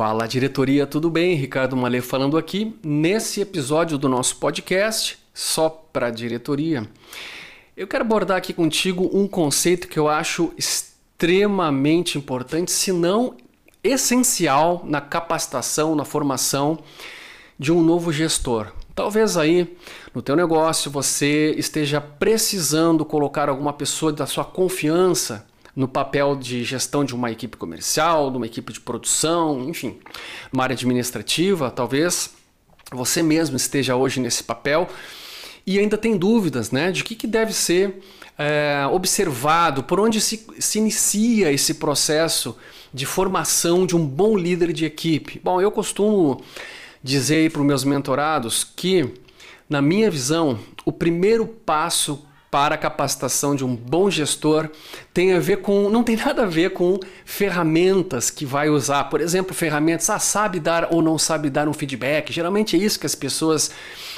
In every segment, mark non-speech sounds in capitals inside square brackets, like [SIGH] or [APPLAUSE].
Fala diretoria, tudo bem? Ricardo Malê falando aqui nesse episódio do nosso podcast Só para Diretoria. Eu quero abordar aqui contigo um conceito que eu acho extremamente importante, se não essencial na capacitação, na formação de um novo gestor. Talvez aí no teu negócio você esteja precisando colocar alguma pessoa da sua confiança no papel de gestão de uma equipe comercial, de uma equipe de produção, enfim, uma área administrativa, talvez você mesmo esteja hoje nesse papel e ainda tem dúvidas né, de que, que deve ser é, observado, por onde se, se inicia esse processo de formação de um bom líder de equipe. Bom, eu costumo dizer para os meus mentorados que, na minha visão, o primeiro passo para a capacitação de um bom gestor tem a ver com não tem nada a ver com ferramentas que vai usar. Por exemplo ferramentas ah, sabe dar ou não sabe dar um feedback? Geralmente é isso que as pessoas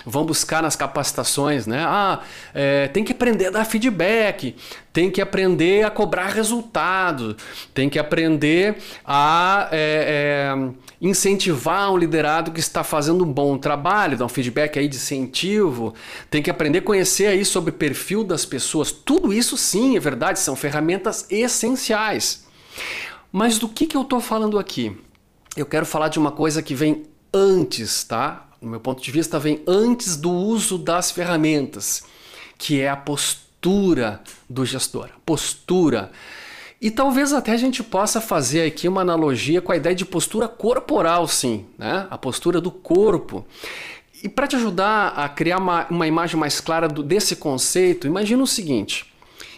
vão buscar nas capacitações né? Ah é, tem que aprender a dar feedback tem que aprender a cobrar resultado tem que aprender a é, é, incentivar um liderado que está fazendo um bom trabalho dar um feedback aí de incentivo tem que aprender a conhecer aí sobre perfil das pessoas. Tudo isso sim, é verdade, são ferramentas essenciais. Mas do que, que eu estou falando aqui? Eu quero falar de uma coisa que vem antes, tá? No meu ponto de vista, vem antes do uso das ferramentas, que é a postura do gestor. Postura. E talvez até a gente possa fazer aqui uma analogia com a ideia de postura corporal, sim, né? A postura do corpo. E para te ajudar a criar uma, uma imagem mais clara do, desse conceito, imagina o seguinte.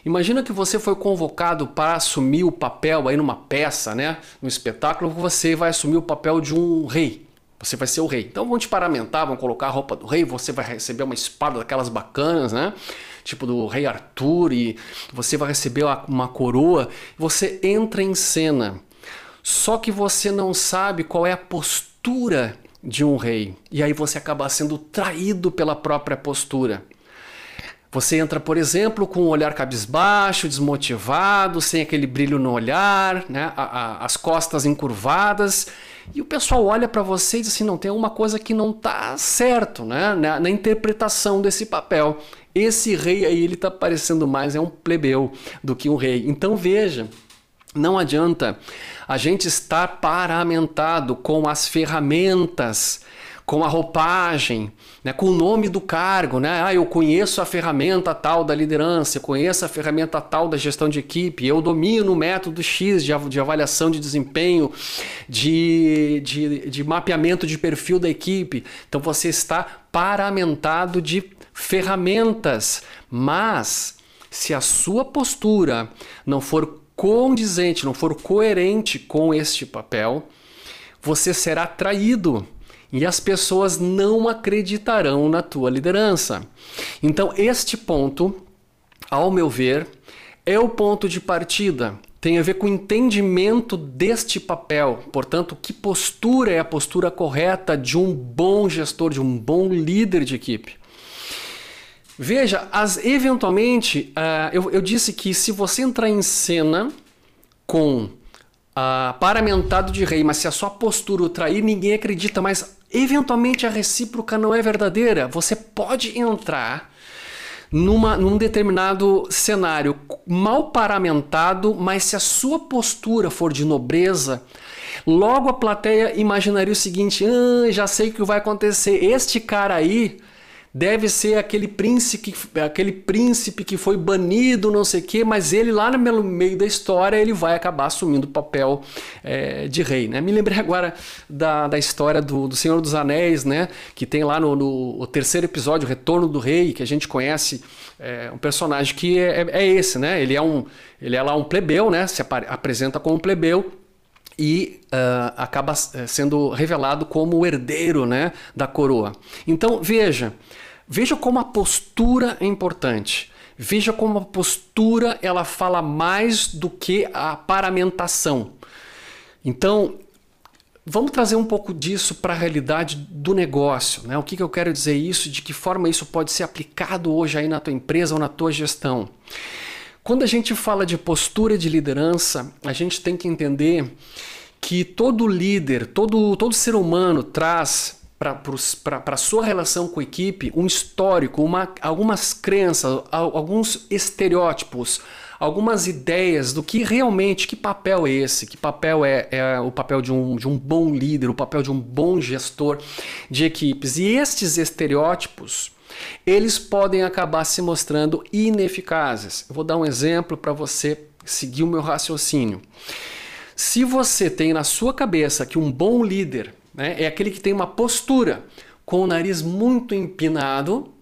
Imagina que você foi convocado para assumir o papel aí numa peça, né? No espetáculo, você vai assumir o papel de um rei. Você vai ser o rei. Então vão te paramentar, vão colocar a roupa do rei, você vai receber uma espada daquelas bacanas, né? Tipo do rei Arthur, e você vai receber uma coroa. Você entra em cena. Só que você não sabe qual é a postura de um rei. E aí você acaba sendo traído pela própria postura. Você entra, por exemplo, com um olhar cabisbaixo, desmotivado, sem aquele brilho no olhar, né? A, a, as costas encurvadas, e o pessoal olha para você e diz assim: não, tem alguma coisa que não está certo né? Na, na, interpretação desse papel. Esse rei aí, ele está parecendo mais é um plebeu do que um rei. Então veja, não adianta a gente estar paramentado com as ferramentas, com a roupagem, né, com o nome do cargo. Né? Ah, eu conheço a ferramenta tal da liderança, eu conheço a ferramenta tal da gestão de equipe, eu domino o método X de, de avaliação de desempenho, de, de, de mapeamento de perfil da equipe. Então você está paramentado de ferramentas, mas se a sua postura não for condizente, não for coerente com este papel, você será traído e as pessoas não acreditarão na tua liderança. Então, este ponto, ao meu ver, é o ponto de partida. Tem a ver com o entendimento deste papel. Portanto, que postura é a postura correta de um bom gestor, de um bom líder de equipe? Veja, as, eventualmente, uh, eu, eu, disse que se você entrar em cena com uh, paramentado de rei, mas se a sua postura o trair, ninguém acredita, mas eventualmente a recíproca não é verdadeira. Você pode entrar numa, num determinado cenário mal paramentado, mas se a sua postura for de nobreza, logo a plateia imaginaria o seguinte: ah, já sei o que vai acontecer. Este cara aí deve ser aquele príncipe, aquele príncipe que foi banido, não sei o quê, mas ele lá no meio da história ele vai acabar assumindo o papel é, de rei. Né? Me lembrei agora da, da história do, do Senhor dos Anéis, né? que tem lá no, no terceiro episódio, Retorno do Rei, que a gente conhece é, um personagem que é, é, é, esse, né? ele, é um, ele é lá um plebeu, né? se apresenta como plebeu, e uh, acaba eh, sendo revelado como o herdeiro né, da coroa. Então veja, Veja como a postura é importante. Veja como a postura ela fala mais do que a paramentação. Então, vamos trazer um pouco disso para a realidade do negócio. Né? O que, que eu quero dizer isso? De que forma isso pode ser aplicado hoje aí na tua empresa ou na tua gestão? Quando a gente fala de postura de liderança, a gente tem que entender que todo líder, todo, todo ser humano traz para a sua relação com a equipe um histórico, uma, algumas crenças, alguns estereótipos, algumas ideias do que realmente, que papel é esse, que papel é, é o papel de um, de um bom líder, o papel de um bom gestor de equipes. E estes estereótipos, eles podem acabar se mostrando ineficazes. Eu vou dar um exemplo para você seguir o meu raciocínio. Se você tem na sua cabeça que um bom líder né, é aquele que tem uma postura com o nariz muito empinado,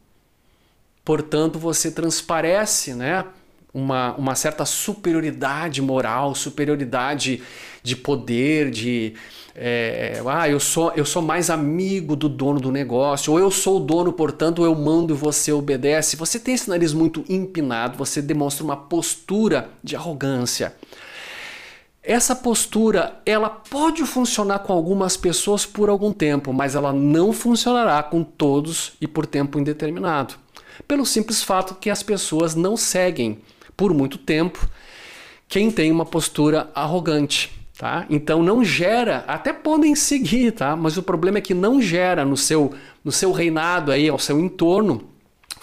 portanto você transparece né, uma, uma certa superioridade moral, superioridade de poder, de é, ah, eu sou, eu sou mais amigo do dono do negócio, ou eu sou o dono, portanto eu mando e você obedece. Você tem esse nariz muito empinado, você demonstra uma postura de arrogância. Essa postura, ela pode funcionar com algumas pessoas por algum tempo, mas ela não funcionará com todos e por tempo indeterminado. Pelo simples fato que as pessoas não seguem por muito tempo quem tem uma postura arrogante. Tá? Então não gera, até podem seguir, tá? mas o problema é que não gera no seu, no seu reinado aí, ao seu entorno,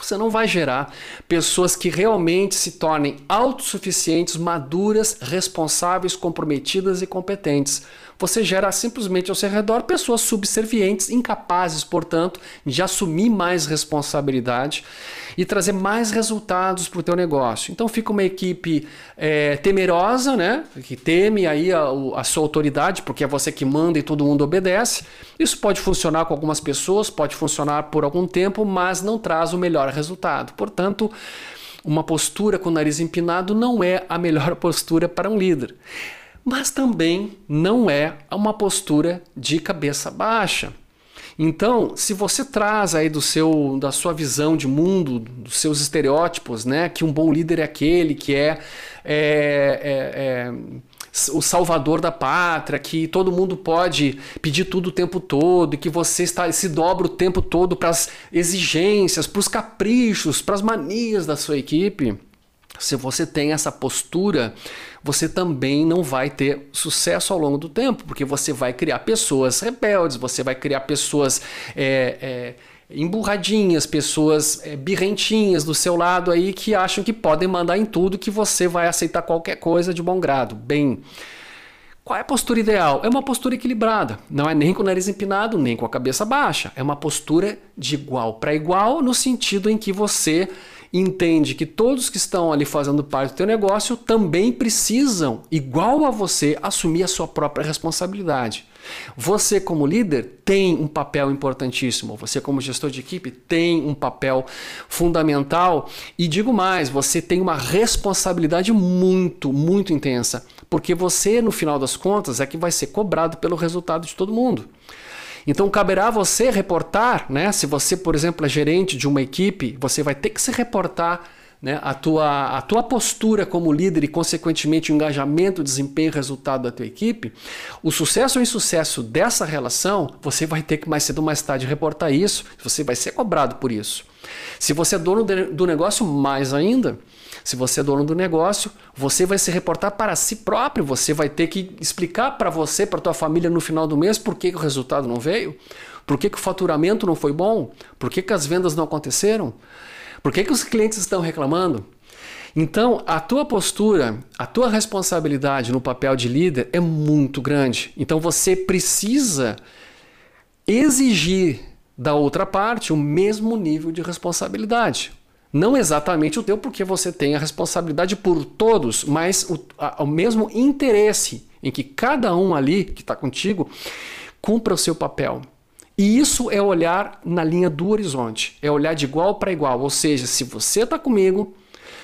você não vai gerar pessoas que realmente se tornem autossuficientes, maduras, responsáveis, comprometidas e competentes. Você gera simplesmente ao seu redor pessoas subservientes, incapazes, portanto, de assumir mais responsabilidade e trazer mais resultados para o teu negócio. Então fica uma equipe é, temerosa, né? que teme aí a, a sua autoridade, porque é você que manda e todo mundo obedece. Isso pode funcionar com algumas pessoas, pode funcionar por algum tempo, mas não traz o melhor resultado. Portanto, uma postura com o nariz empinado não é a melhor [LAUGHS] postura para um líder. Mas também não é uma postura de cabeça baixa. Então, se você traz aí do seu, da sua visão de mundo, dos seus estereótipos, né, que um bom líder é aquele que é, é, é, é o salvador da pátria, que todo mundo pode pedir tudo o tempo todo, e que você está, se dobra o tempo todo para as exigências, para os caprichos, para as manias da sua equipe. Se você tem essa postura, você também não vai ter sucesso ao longo do tempo, porque você vai criar pessoas rebeldes, você vai criar pessoas é, é, emburradinhas, pessoas é, birrentinhas do seu lado aí que acham que podem mandar em tudo, que você vai aceitar qualquer coisa de bom grado. Bem, qual é a postura ideal? É uma postura equilibrada. Não é nem com o nariz empinado, nem com a cabeça baixa. É uma postura de igual para igual, no sentido em que você entende que todos que estão ali fazendo parte do teu negócio também precisam, igual a você, assumir a sua própria responsabilidade. Você, como líder, tem um papel importantíssimo. Você, como gestor de equipe, tem um papel fundamental. E digo mais: você tem uma responsabilidade muito, muito intensa. Porque você, no final das contas, é que vai ser cobrado pelo resultado de todo mundo. Então caberá a você reportar, né? Se você, por exemplo, é gerente de uma equipe, você vai ter que se reportar né, a, tua, a tua postura como líder e, consequentemente, o engajamento, desempenho e resultado da tua equipe, o sucesso ou insucesso dessa relação, você vai ter que mais cedo ou mais tarde reportar isso, você vai ser cobrado por isso. Se você é dono do negócio, mais ainda, se você é dono do negócio, você vai se reportar para si próprio, você vai ter que explicar para você, para tua família no final do mês por que, que o resultado não veio, por que, que o faturamento não foi bom, por que, que as vendas não aconteceram, por que, que os clientes estão reclamando. Então, a tua postura, a tua responsabilidade no papel de líder é muito grande. Então, você precisa exigir da outra parte o mesmo nível de responsabilidade. Não exatamente o teu, porque você tem a responsabilidade por todos, mas o, a, o mesmo interesse em que cada um ali que está contigo cumpra o seu papel. E isso é olhar na linha do horizonte, é olhar de igual para igual. Ou seja, se você está comigo,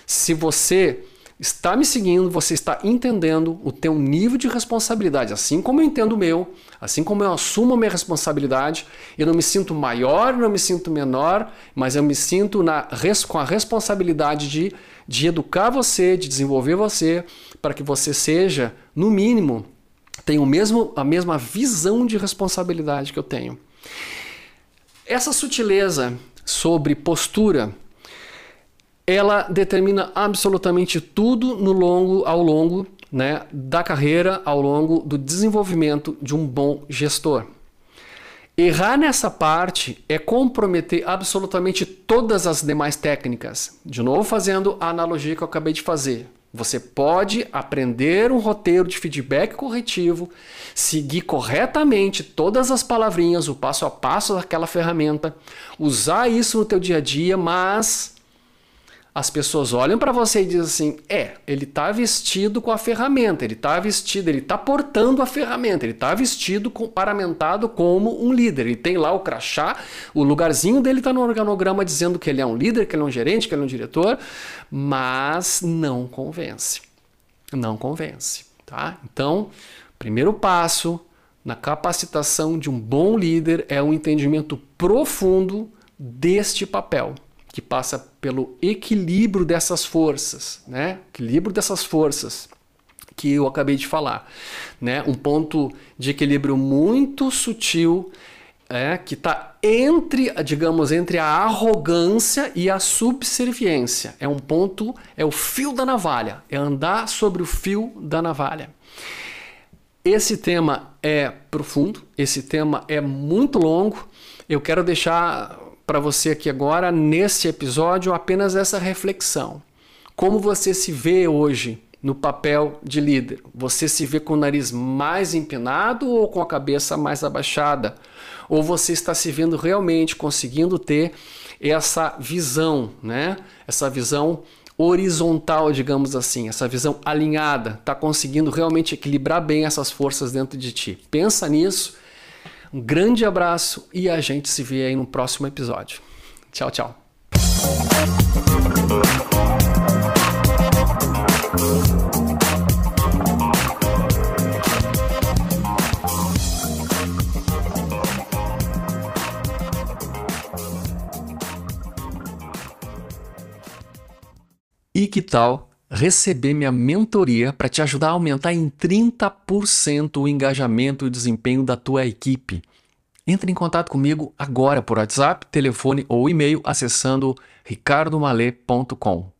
se você está me seguindo, você está entendendo o teu nível de responsabilidade, assim como eu entendo o meu, assim como eu assumo a minha responsabilidade, eu não me sinto maior, não me sinto menor, mas eu me sinto na, com a responsabilidade de, de educar você, de desenvolver você, para que você seja, no mínimo, tenha o mesmo, a mesma visão de responsabilidade que eu tenho. Essa sutileza sobre postura ela determina absolutamente tudo no longo, ao longo né, da carreira ao longo do desenvolvimento de um bom gestor. Errar nessa parte é comprometer absolutamente todas as demais técnicas. De novo, fazendo a analogia que eu acabei de fazer. Você pode aprender um roteiro de feedback corretivo, seguir corretamente todas as palavrinhas, o passo a passo daquela ferramenta, usar isso no teu dia a dia, mas as pessoas olham para você e dizem assim: é, ele está vestido com a ferramenta, ele está vestido, ele está portando a ferramenta, ele está vestido, com, paramentado como um líder. Ele tem lá o crachá, o lugarzinho dele está no organograma dizendo que ele é um líder, que ele é um gerente, que ele é um diretor, mas não convence. Não convence. Tá? Então, primeiro passo na capacitação de um bom líder é um entendimento profundo deste papel que passa pelo equilíbrio dessas forças, né? Equilíbrio dessas forças que eu acabei de falar, né? Um ponto de equilíbrio muito sutil, é, que está entre, digamos, entre a arrogância e a subserviência. É um ponto, é o fio da navalha, é andar sobre o fio da navalha. Esse tema é profundo, esse tema é muito longo. Eu quero deixar para você aqui agora, nesse episódio, apenas essa reflexão. Como você se vê hoje no papel de líder? Você se vê com o nariz mais empinado ou com a cabeça mais abaixada? Ou você está se vendo realmente conseguindo ter essa visão, né? Essa visão horizontal, digamos assim, essa visão alinhada, está conseguindo realmente equilibrar bem essas forças dentro de ti. Pensa nisso um grande abraço e a gente se vê aí no próximo episódio. Tchau, tchau. E que tal receber minha mentoria para te ajudar a aumentar em 30% o engajamento e o desempenho da tua equipe. Entre em contato comigo agora por WhatsApp, telefone ou e-mail acessando ricardomale.com.